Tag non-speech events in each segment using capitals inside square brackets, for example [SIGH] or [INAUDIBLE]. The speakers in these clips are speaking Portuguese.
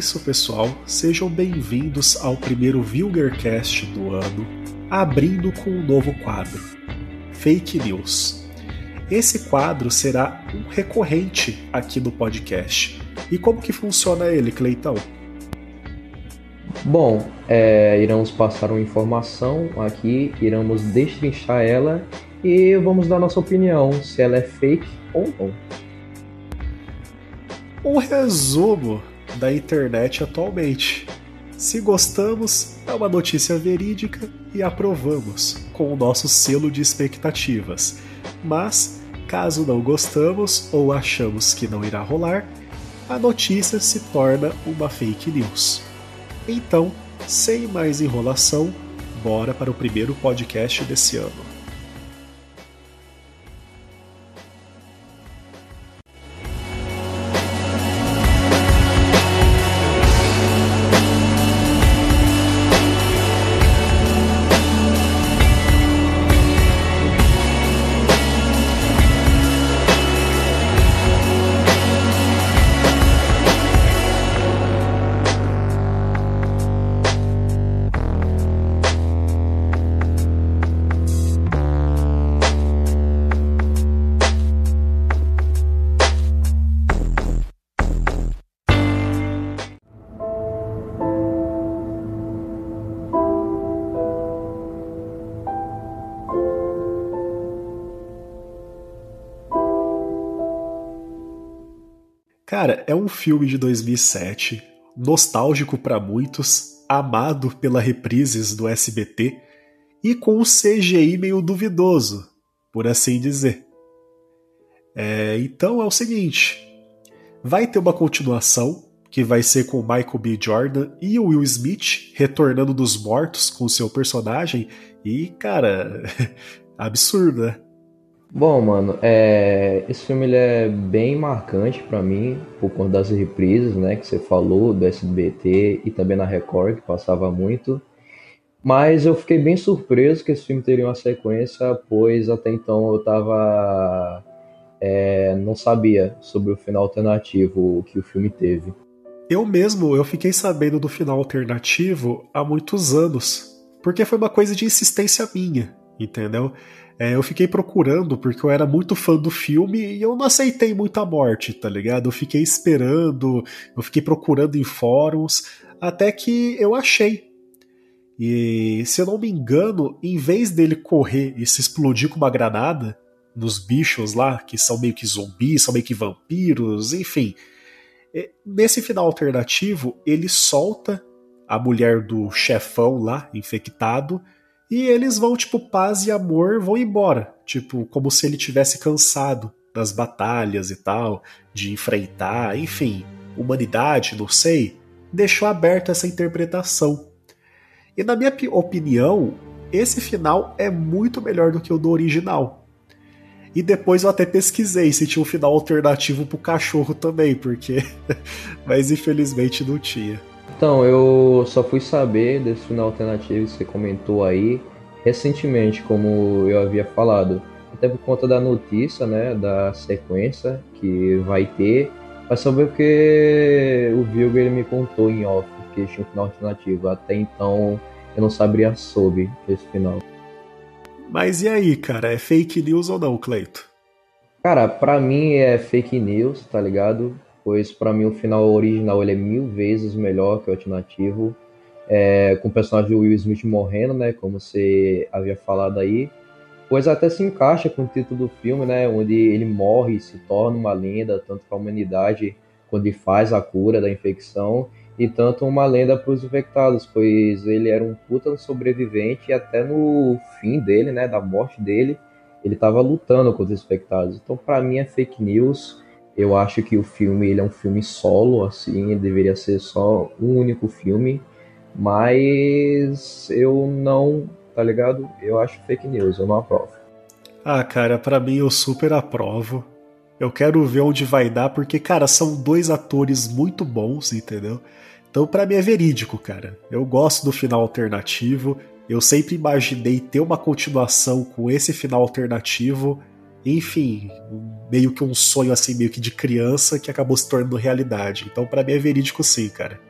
Isso, pessoal. Sejam bem-vindos ao primeiro Vulgarcast do ano, abrindo com um novo quadro: Fake News. Esse quadro será um recorrente aqui no podcast. E como que funciona ele, Cleitão? Bom, é, iremos passar uma informação aqui, iremos destrinchar ela e vamos dar nossa opinião se ela é fake ou não. Um resumo da internet atualmente. Se gostamos, é uma notícia verídica e aprovamos, com o nosso selo de expectativas. Mas, caso não gostamos ou achamos que não irá rolar, a notícia se torna uma fake news. Então, sem mais enrolação, bora para o primeiro podcast desse ano. Cara, é um filme de 2007, nostálgico para muitos, amado pela reprises do SBT e com um CGI meio duvidoso, por assim dizer. É, então é o seguinte: vai ter uma continuação que vai ser com Michael B. Jordan e o Will Smith retornando dos mortos com seu personagem e, cara, [LAUGHS] absurdo, né? Bom, mano, é... esse filme ele é bem marcante para mim, por conta das reprises, né, que você falou, do SBT e também na Record, que passava muito. Mas eu fiquei bem surpreso que esse filme teria uma sequência, pois até então eu tava. É... não sabia sobre o final alternativo que o filme teve. Eu mesmo, eu fiquei sabendo do final alternativo há muitos anos, porque foi uma coisa de insistência minha, entendeu? É, eu fiquei procurando porque eu era muito fã do filme e eu não aceitei muito a morte, tá ligado? Eu fiquei esperando, eu fiquei procurando em fóruns, até que eu achei. E se eu não me engano, em vez dele correr e se explodir com uma granada nos bichos lá, que são meio que zumbis, são meio que vampiros, enfim. É, nesse final alternativo, ele solta a mulher do chefão lá, infectado, e eles vão, tipo, paz e amor vão embora. Tipo, como se ele tivesse cansado das batalhas e tal, de enfrentar, enfim, humanidade, não sei. Deixou aberta essa interpretação. E na minha opinião, esse final é muito melhor do que o do original. E depois eu até pesquisei se tinha um final alternativo pro cachorro também, porque. [LAUGHS] Mas infelizmente não tinha. Então, eu só fui saber desse final alternativo que você comentou aí recentemente, como eu havia falado. Até por conta da notícia, né, da sequência que vai ter. Mas saber porque o Vilger me contou em off que tinha um final alternativo. Até então eu não sabia sobre esse final. Mas e aí, cara? É fake news ou não, Cleito? Cara, pra mim é fake news, tá ligado? Pois para mim o final original ele é mil vezes melhor que o alternativo, é, com o personagem do Will Smith morrendo, né, como você havia falado aí, pois até se encaixa com o título do filme, né, onde ele morre e se torna uma lenda tanto para a humanidade quando ele faz a cura da infecção e tanto uma lenda para os infectados, pois ele era um puta sobrevivente e até no fim dele, né, da morte dele, ele estava lutando contra os infectados. Então, para mim é fake news eu acho que o filme ele é um filme solo, assim, deveria ser só um único filme, mas eu não, tá ligado? Eu acho fake news, eu não aprovo. Ah, cara, para mim eu super aprovo. Eu quero ver onde vai dar, porque, cara, são dois atores muito bons, entendeu? Então, para mim é verídico, cara. Eu gosto do final alternativo. Eu sempre imaginei ter uma continuação com esse final alternativo. Enfim, meio que um sonho assim, meio que de criança que acabou se tornando realidade. Então, para mim é verídico sim, cara.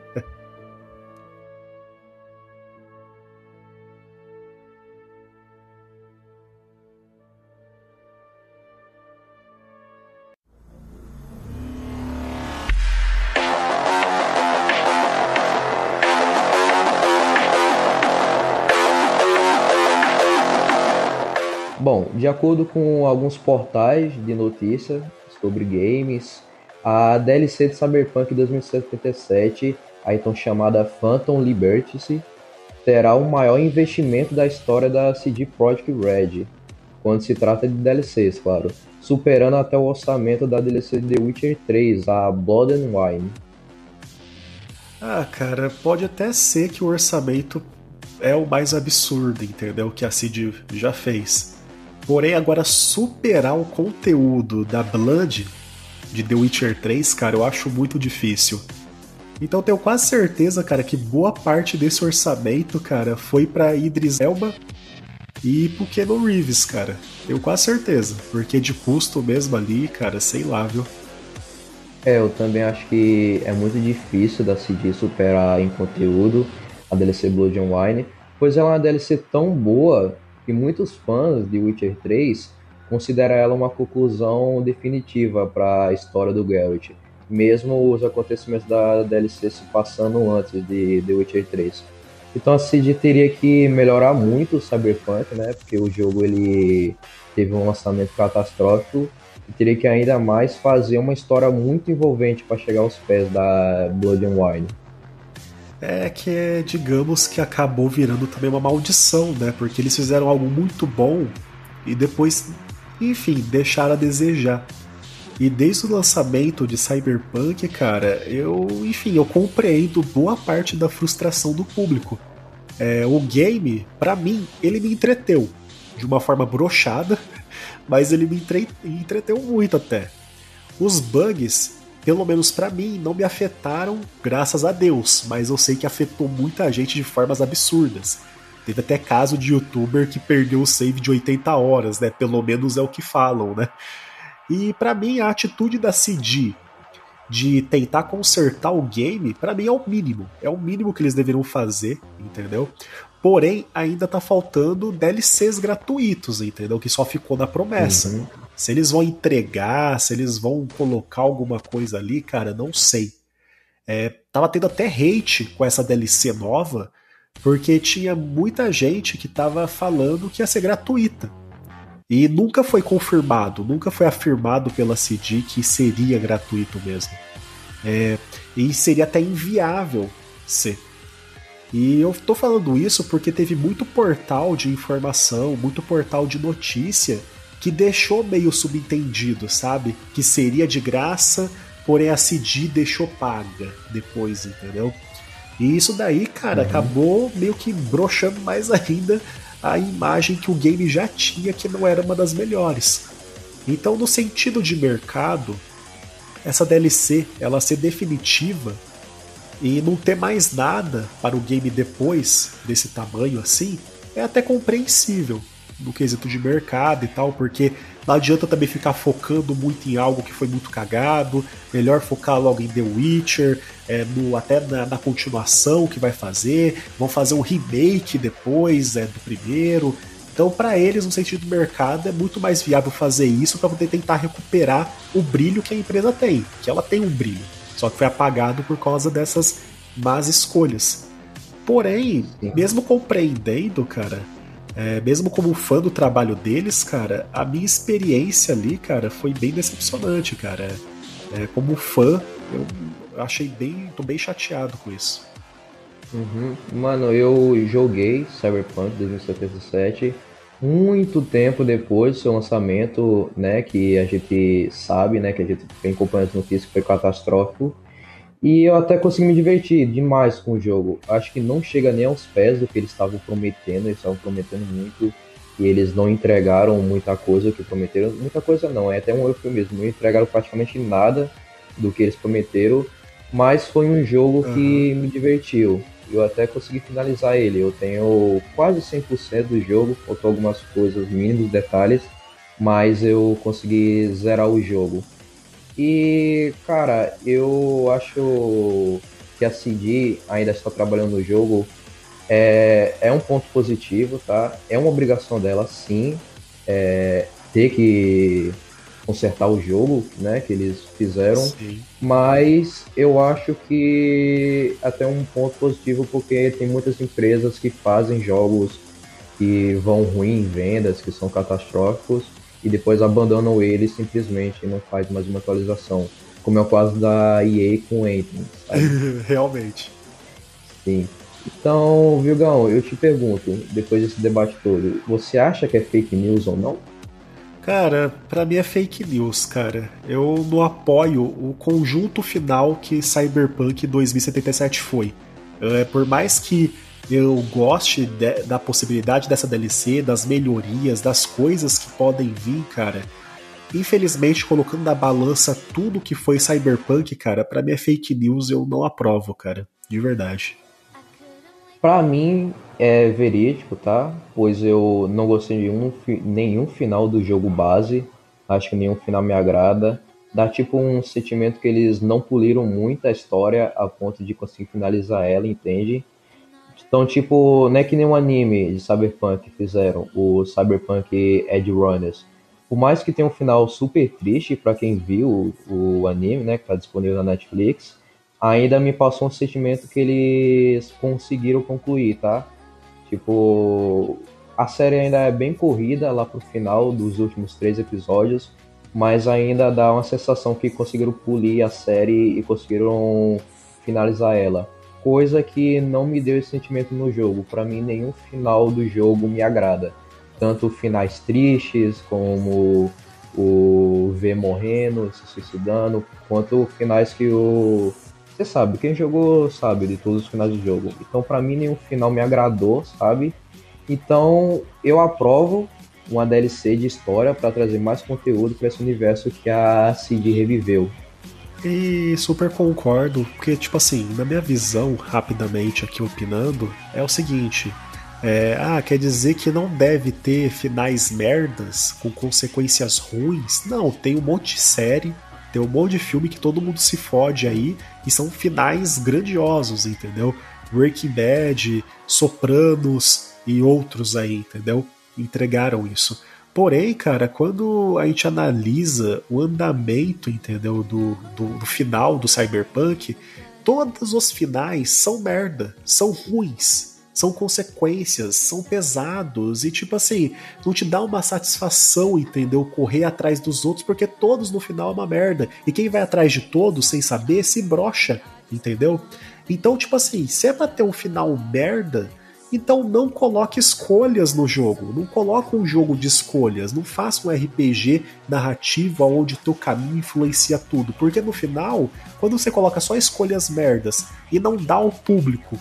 De acordo com alguns portais de notícia sobre games, a DLC de Cyberpunk 2077, a então chamada Phantom Liberty, terá o maior investimento da história da CD Projekt Red, quando se trata de DLCs, claro, superando até o orçamento da DLC de The Witcher 3, a Blood and Wine. Ah, cara, pode até ser que o orçamento é o mais absurdo, entendeu? Que a CD já fez. Porém, agora superar o conteúdo da Blood de The Witcher 3, cara, eu acho muito difícil. Então tenho quase certeza, cara, que boa parte desse orçamento, cara, foi para Idris Elba e pro Keanu Reeves, cara. Tenho quase certeza, porque de custo mesmo ali, cara, sei lá, viu? É, eu também acho que é muito difícil da CD superar em conteúdo a DLC Blood and Wine, pois ela é uma DLC tão boa que muitos fãs de Witcher 3 consideram ela uma conclusão definitiva para a história do Geralt, mesmo os acontecimentos da DLC se passando antes de The Witcher 3. Então a CD teria que melhorar muito o Cyberpunk, né? Porque o jogo ele teve um lançamento catastrófico e teria que ainda mais fazer uma história muito envolvente para chegar aos pés da Blood and Wine é que, digamos que acabou virando também uma maldição, né? Porque eles fizeram algo muito bom e depois, enfim, deixaram a desejar. E desde o lançamento de Cyberpunk, cara, eu, enfim, eu compreendo boa parte da frustração do público. É, o game, para mim, ele me entreteu de uma forma brochada, [LAUGHS] mas ele me entre... entreteu muito até. Os bugs pelo menos para mim, não me afetaram, graças a Deus, mas eu sei que afetou muita gente de formas absurdas. Teve até caso de youtuber que perdeu o save de 80 horas, né? Pelo menos é o que falam, né? E para mim, a atitude da CD de tentar consertar o game, para mim é o mínimo. É o mínimo que eles deveriam fazer, entendeu? Porém, ainda tá faltando DLCs gratuitos, entendeu? Que só ficou na promessa. Uhum. Se eles vão entregar, se eles vão colocar alguma coisa ali, cara, não sei. É, tava tendo até hate com essa DLC nova, porque tinha muita gente que tava falando que ia ser gratuita. E nunca foi confirmado, nunca foi afirmado pela CD que seria gratuito mesmo. É, e seria até inviável ser. E eu tô falando isso porque teve muito portal de informação, muito portal de notícia que deixou meio subentendido, sabe? Que seria de graça, porém a CD deixou paga depois, entendeu? E isso daí, cara, uhum. acabou meio que broxando mais [LAUGHS] ainda a imagem que o game já tinha, que não era uma das melhores. Então, no sentido de mercado, essa DLC ela ser definitiva e não ter mais nada para o game depois desse tamanho assim, é até compreensível no quesito de mercado e tal, porque não adianta também ficar focando muito em algo que foi muito cagado, melhor focar logo em The Witcher, é, no, até na, na, continuação que vai fazer, vão fazer um remake depois é, do primeiro. Então, para eles, no sentido do mercado, é muito mais viável fazer isso para poder tentar recuperar o brilho que a empresa tem, que ela tem um brilho, só que foi apagado por causa dessas más escolhas. Porém, mesmo compreendendo, cara, é, mesmo como fã do trabalho deles, cara, a minha experiência ali, cara, foi bem decepcionante, cara. É, como fã, eu achei bem. tô bem chateado com isso. Uhum. Mano, eu joguei Cyberpunk 2077 muito tempo depois do seu lançamento, né? Que a gente sabe, né? Que a gente vem acompanhando as notícias que foi catastrófico. E eu até consegui me divertir demais com o jogo. Acho que não chega nem aos pés do que eles estavam prometendo, eles estavam prometendo muito e eles não entregaram muita coisa que prometeram. Muita coisa não, é até um eufemismo. Não entregaram praticamente nada do que eles prometeram, mas foi um jogo uhum. que me divertiu. Eu até consegui finalizar ele. Eu tenho quase 100% do jogo, faltou algumas coisas, mínimos detalhes, mas eu consegui zerar o jogo. E, cara, eu acho que a CD ainda está trabalhando no jogo é, é um ponto positivo, tá? É uma obrigação dela, sim, é, ter que consertar o jogo, né, que eles fizeram, sim. mas eu acho que até um ponto positivo porque tem muitas empresas que fazem jogos que vão ruim em vendas, que são catastróficos, e depois abandonam ele simplesmente e não faz mais uma atualização. Como é o caso da EA com Anthem. [LAUGHS] Realmente. Sim. Então, Vilgão, eu te pergunto, depois desse debate todo, você acha que é fake news ou não? Cara, para mim é fake news, cara. Eu não apoio o conjunto final que Cyberpunk 2077 foi. É, por mais que eu goste de, da possibilidade dessa DLC, das melhorias, das coisas que podem vir, cara. Infelizmente, colocando na balança tudo que foi Cyberpunk, cara, para mim é fake news, eu não aprovo, cara. De verdade. Para mim é verídico, tá? Pois eu não gostei de um, nenhum final do jogo base. Acho que nenhum final me agrada. Dá tipo um sentimento que eles não poliram muito a história a ponto de conseguir finalizar ela, entende? Então, tipo, não é que nem um anime de Cyberpunk fizeram, o Cyberpunk Edge Runners. Por mais que tenha um final super triste para quem viu o, o, anime, né, que tá disponível na Netflix, ainda me passou um sentimento que eles conseguiram concluir, tá? Tipo, a série ainda é bem corrida lá pro final dos últimos três episódios, mas ainda dá uma sensação que conseguiram polir a série e conseguiram finalizar ela coisa que não me deu esse sentimento no jogo. Para mim, nenhum final do jogo me agrada. Tanto finais tristes, como o V morrendo, se suicidando, quanto finais que o. Você sabe, quem jogou sabe de todos os finais do jogo. Então, para mim, nenhum final me agradou, sabe? Então, eu aprovo uma DLC de história para trazer mais conteúdo para esse universo que a CD reviveu. E super concordo, porque, tipo assim, na minha visão, rapidamente aqui opinando, é o seguinte: é, ah, quer dizer que não deve ter finais merdas com consequências ruins? Não, tem um monte de série, tem um monte de filme que todo mundo se fode aí e são finais grandiosos, entendeu? Breaking Bad, Sopranos e outros aí, entendeu? Entregaram isso. Porém, cara, quando a gente analisa o andamento, entendeu, do, do, do, final do Cyberpunk, todos os finais são merda, são ruins, são consequências, são pesados e tipo assim, não te dá uma satisfação, entendeu, correr atrás dos outros, porque todos no final é uma merda. E quem vai atrás de todos sem saber se brocha, entendeu? Então, tipo assim, se é pra ter um final merda, então não coloque escolhas no jogo, não coloque um jogo de escolhas, não faça um RPG narrativo onde teu caminho influencia tudo, porque no final, quando você coloca só escolhas merdas e não dá ao público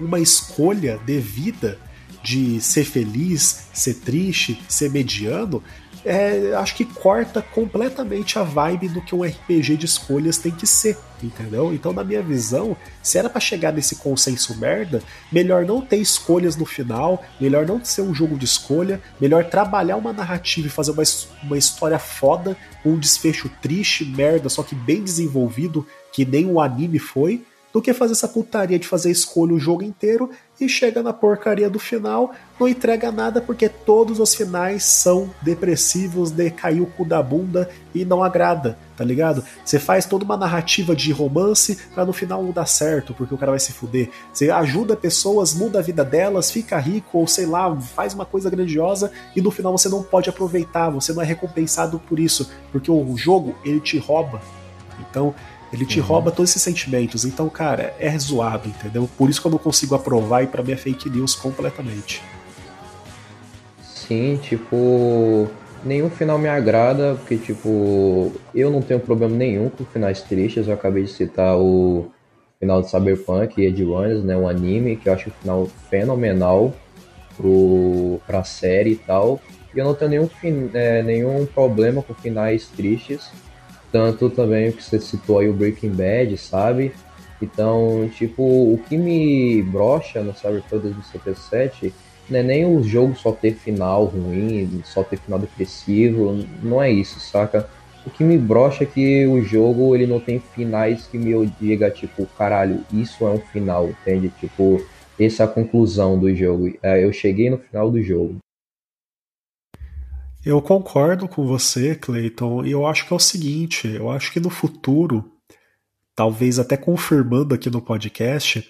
uma escolha devida de ser feliz, ser triste, ser mediano, é, acho que corta completamente a vibe do que um RPG de escolhas tem que ser, entendeu? Então, na minha visão, se era para chegar nesse consenso merda, melhor não ter escolhas no final, melhor não ser um jogo de escolha, melhor trabalhar uma narrativa e fazer uma, uma história foda, um desfecho triste, merda, só que bem desenvolvido, que nem o anime foi, do que fazer essa putaria de fazer escolha o jogo inteiro e chega na porcaria do final, não entrega nada porque todos os finais são depressivos, decaiu o cu da bunda e não agrada, tá ligado? Você faz toda uma narrativa de romance para no final não dar certo, porque o cara vai se fuder. Você ajuda pessoas, muda a vida delas, fica rico ou sei lá, faz uma coisa grandiosa e no final você não pode aproveitar, você não é recompensado por isso, porque o jogo ele te rouba. Então, ele te uhum. rouba todos esses sentimentos. Então, cara, é zoado, entendeu? Por isso que eu não consigo aprovar e para mim é fake news completamente. Sim, tipo, nenhum final me agrada, porque tipo, eu não tenho problema nenhum com finais tristes. Eu acabei de citar o final de Cyberpunk e Ed Runners, né, um anime que eu acho o final fenomenal pro pra série e tal. E eu não tenho nenhum, é, nenhum problema com finais tristes tanto também que você citou aí o Breaking Bad, sabe? Então, tipo, o que me brocha no Cyberpunk 2077 não é nem o jogo só ter final ruim, só ter final depressivo, não é isso, saca? O que me brocha é que o jogo ele não tem finais que me diga, tipo, caralho, isso é um final, entende? Tipo, essa é a conclusão do jogo. É, eu cheguei no final do jogo. Eu concordo com você, Clayton, e eu acho que é o seguinte: eu acho que no futuro, talvez até confirmando aqui no podcast,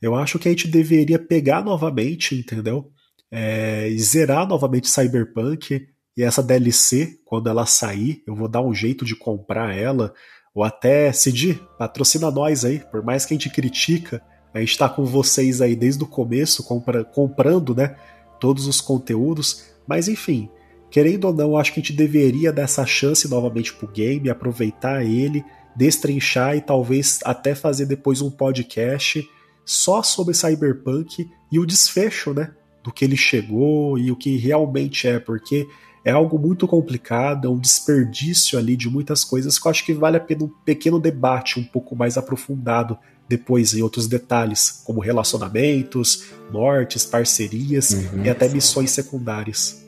eu acho que a gente deveria pegar novamente, entendeu? É, e zerar novamente Cyberpunk e essa DLC, quando ela sair, eu vou dar um jeito de comprar ela, ou até Cid, patrocina nós aí, por mais que a gente critica, a gente tá com vocês aí desde o começo, compra, comprando, né, todos os conteúdos, mas enfim, querendo ou não, acho que a gente deveria dar essa chance novamente pro game, aproveitar ele, destrinchar e talvez até fazer depois um podcast só sobre Cyberpunk e o desfecho, né? Do que ele chegou e o que realmente é, porque é algo muito complicado, é um desperdício ali de muitas coisas que eu acho que vale a pena um pequeno debate um pouco mais aprofundado depois em outros detalhes, como relacionamentos, mortes, parcerias uhum. e até missões secundárias.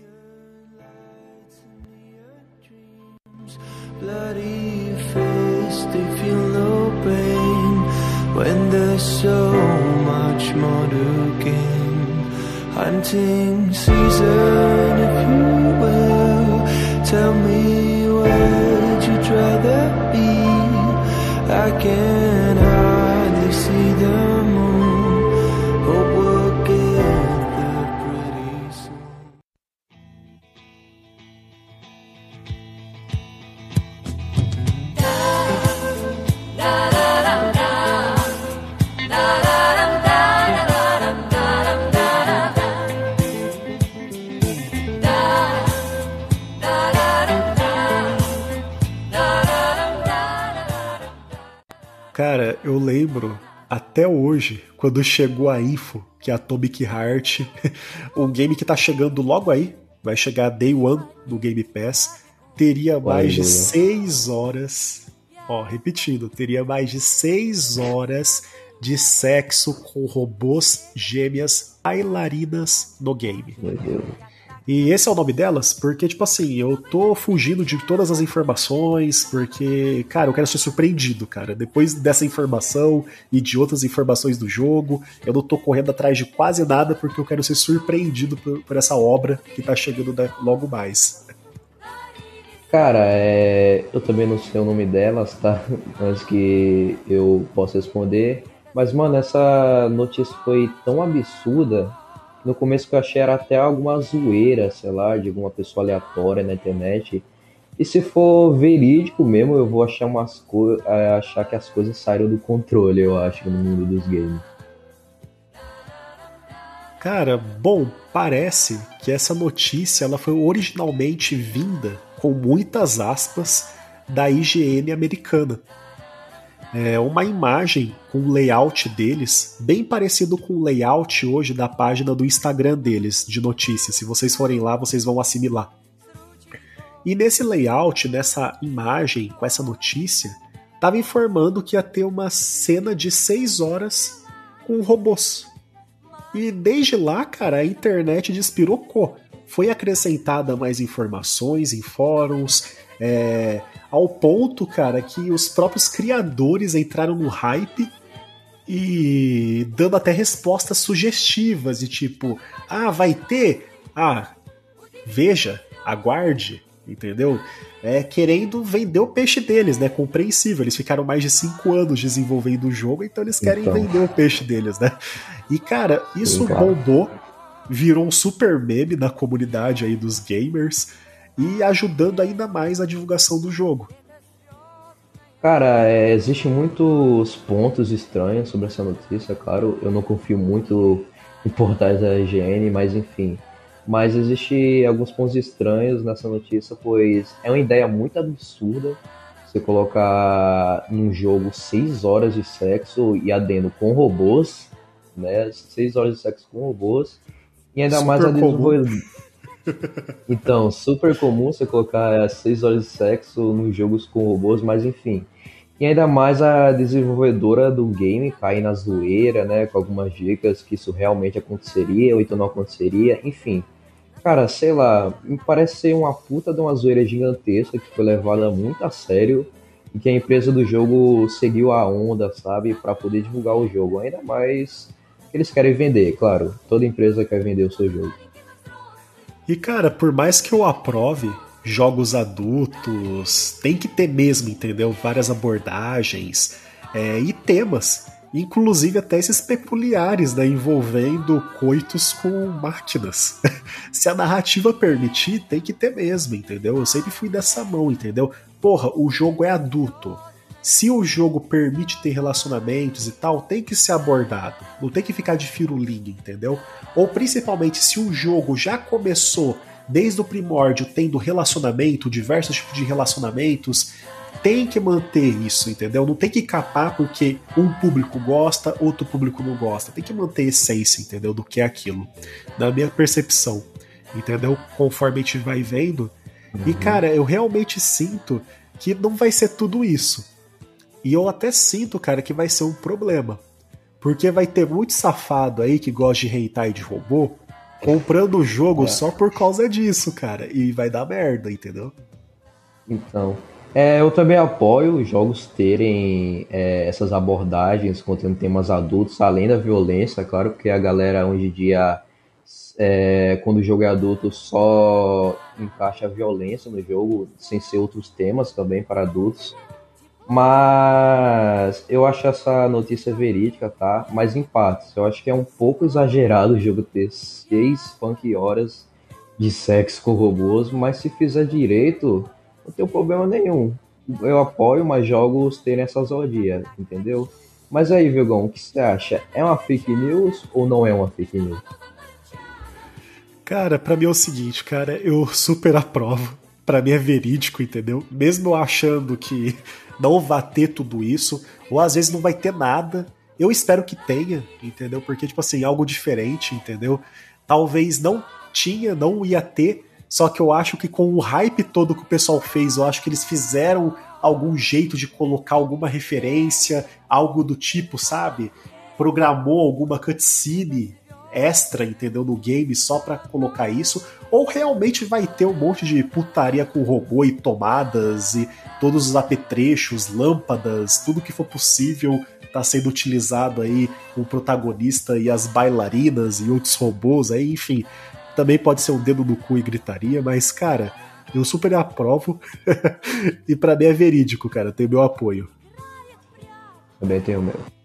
When there's so much more to gain. Hunting season, if you will, tell me where'd you rather be? I can eu lembro até hoje, quando chegou a info que a Atomic Heart, [LAUGHS] um game que tá chegando logo aí, vai chegar Day One no Game Pass, teria mais de 6 horas, ó, repetindo, teria mais de 6 horas de sexo com robôs gêmeas bailarinas no game. Meu Deus. E esse é o nome delas porque, tipo assim, eu tô fugindo de todas as informações, porque, cara, eu quero ser surpreendido, cara. Depois dessa informação e de outras informações do jogo, eu não tô correndo atrás de quase nada porque eu quero ser surpreendido por, por essa obra que tá chegando logo mais. Cara, é... eu também não sei o nome delas, tá? [LAUGHS] Mas que eu posso responder. Mas, mano, essa notícia foi tão absurda no começo que eu achei era até alguma zoeira, sei lá, de alguma pessoa aleatória na internet. E se for verídico mesmo, eu vou achar umas co é, achar que as coisas saíram do controle, eu acho, no mundo dos games. Cara, bom, parece que essa notícia ela foi originalmente vinda com muitas aspas da IGN americana é, uma imagem com o layout deles, bem parecido com o layout hoje da página do Instagram deles, de notícias. Se vocês forem lá, vocês vão assimilar. E nesse layout, nessa imagem, com essa notícia, estava informando que ia ter uma cena de 6 horas com robôs. E desde lá, cara, a internet despirocou. Foi acrescentada mais informações em fóruns, é, ao ponto, cara, que os próprios criadores entraram no hype e dando até respostas sugestivas e tipo, ah, vai ter? Ah, veja, aguarde, entendeu? É, querendo vender o peixe deles, né? Compreensível. Eles ficaram mais de cinco anos desenvolvendo o jogo, então eles querem então. vender o peixe deles, né? E, cara, isso Sim, bombou, virou um super meme na comunidade aí dos gamers e ajudando ainda mais a divulgação do jogo. Cara, é, existem muitos pontos estranhos sobre essa notícia, claro. Eu não confio muito em portais da IGN, mas enfim. Mas existe alguns pontos estranhos nessa notícia, pois é uma ideia muito absurda você colocar num jogo 6 horas de sexo e adendo com robôs, né? 6 horas de sexo com robôs. E ainda Super mais a desenvolvedora. Então, super comum você colocar 6 horas de sexo nos jogos com robôs, mas enfim. E ainda mais a desenvolvedora do game cair na zoeira, né? Com algumas dicas que isso realmente aconteceria ou então não aconteceria, enfim. Cara, sei lá, me parece ser uma puta de uma zoeira gigantesca que foi levada muito a sério e que a empresa do jogo seguiu a onda, sabe, para poder divulgar o jogo. Ainda mais eles querem vender, claro. Toda empresa quer vender o seu jogo. E cara, por mais que eu aprove jogos adultos, tem que ter mesmo, entendeu? Várias abordagens é, e temas. Inclusive até esses peculiares, né, envolvendo coitos com máquinas. [LAUGHS] Se a narrativa permitir, tem que ter mesmo, entendeu? Eu sempre fui dessa mão, entendeu? Porra, o jogo é adulto. Se o jogo permite ter relacionamentos e tal, tem que ser abordado. Não tem que ficar de firulinha, entendeu? Ou principalmente se o jogo já começou desde o primórdio tendo relacionamento, diversos tipos de relacionamentos, tem que manter isso, entendeu? Não tem que capar porque um público gosta, outro público não gosta. Tem que manter a essência, entendeu? Do que é aquilo. Na minha percepção, entendeu? Conforme a gente vai vendo. Uhum. E, cara, eu realmente sinto que não vai ser tudo isso. E eu até sinto, cara, que vai ser um problema. Porque vai ter muito safado aí que gosta de hentai de robô comprando o jogo é. só por causa disso, cara. E vai dar merda, entendeu? Então. É, eu também apoio os jogos terem é, essas abordagens contendo temas adultos, além da violência, claro, porque a galera hoje em dia, é, quando o jogo é adulto, só encaixa a violência no jogo, sem ser outros temas também para adultos. Mas eu acho essa notícia verídica, tá? Mas em partes. Eu acho que é um pouco exagerado o jogo ter seis funk horas de sexo com robôs, mas se fizer direito, não tem problema nenhum. Eu apoio, mas jogos terem essas odias, entendeu? Mas aí, Vigão, o que você acha? É uma fake news ou não é uma fake news? Cara, pra mim é o seguinte, cara, eu super aprovo. Pra mim é verídico, entendeu? Mesmo achando que [LAUGHS] não vai ter tudo isso, ou às vezes não vai ter nada. Eu espero que tenha, entendeu? Porque, tipo assim, algo diferente, entendeu? Talvez não tinha, não ia ter, só que eu acho que com o hype todo que o pessoal fez, eu acho que eles fizeram algum jeito de colocar alguma referência, algo do tipo, sabe? Programou alguma cutscene extra, entendeu? No game só para colocar isso, ou realmente vai ter um monte de putaria com robô e tomadas e todos os apetrechos, lâmpadas, tudo que for possível tá sendo utilizado aí o protagonista e as bailarinas e outros robôs aí, enfim. Também pode ser um dedo no cu e gritaria, mas, cara, eu super aprovo. [LAUGHS] e para mim é verídico, cara. Tem meu apoio. Também tenho o meu.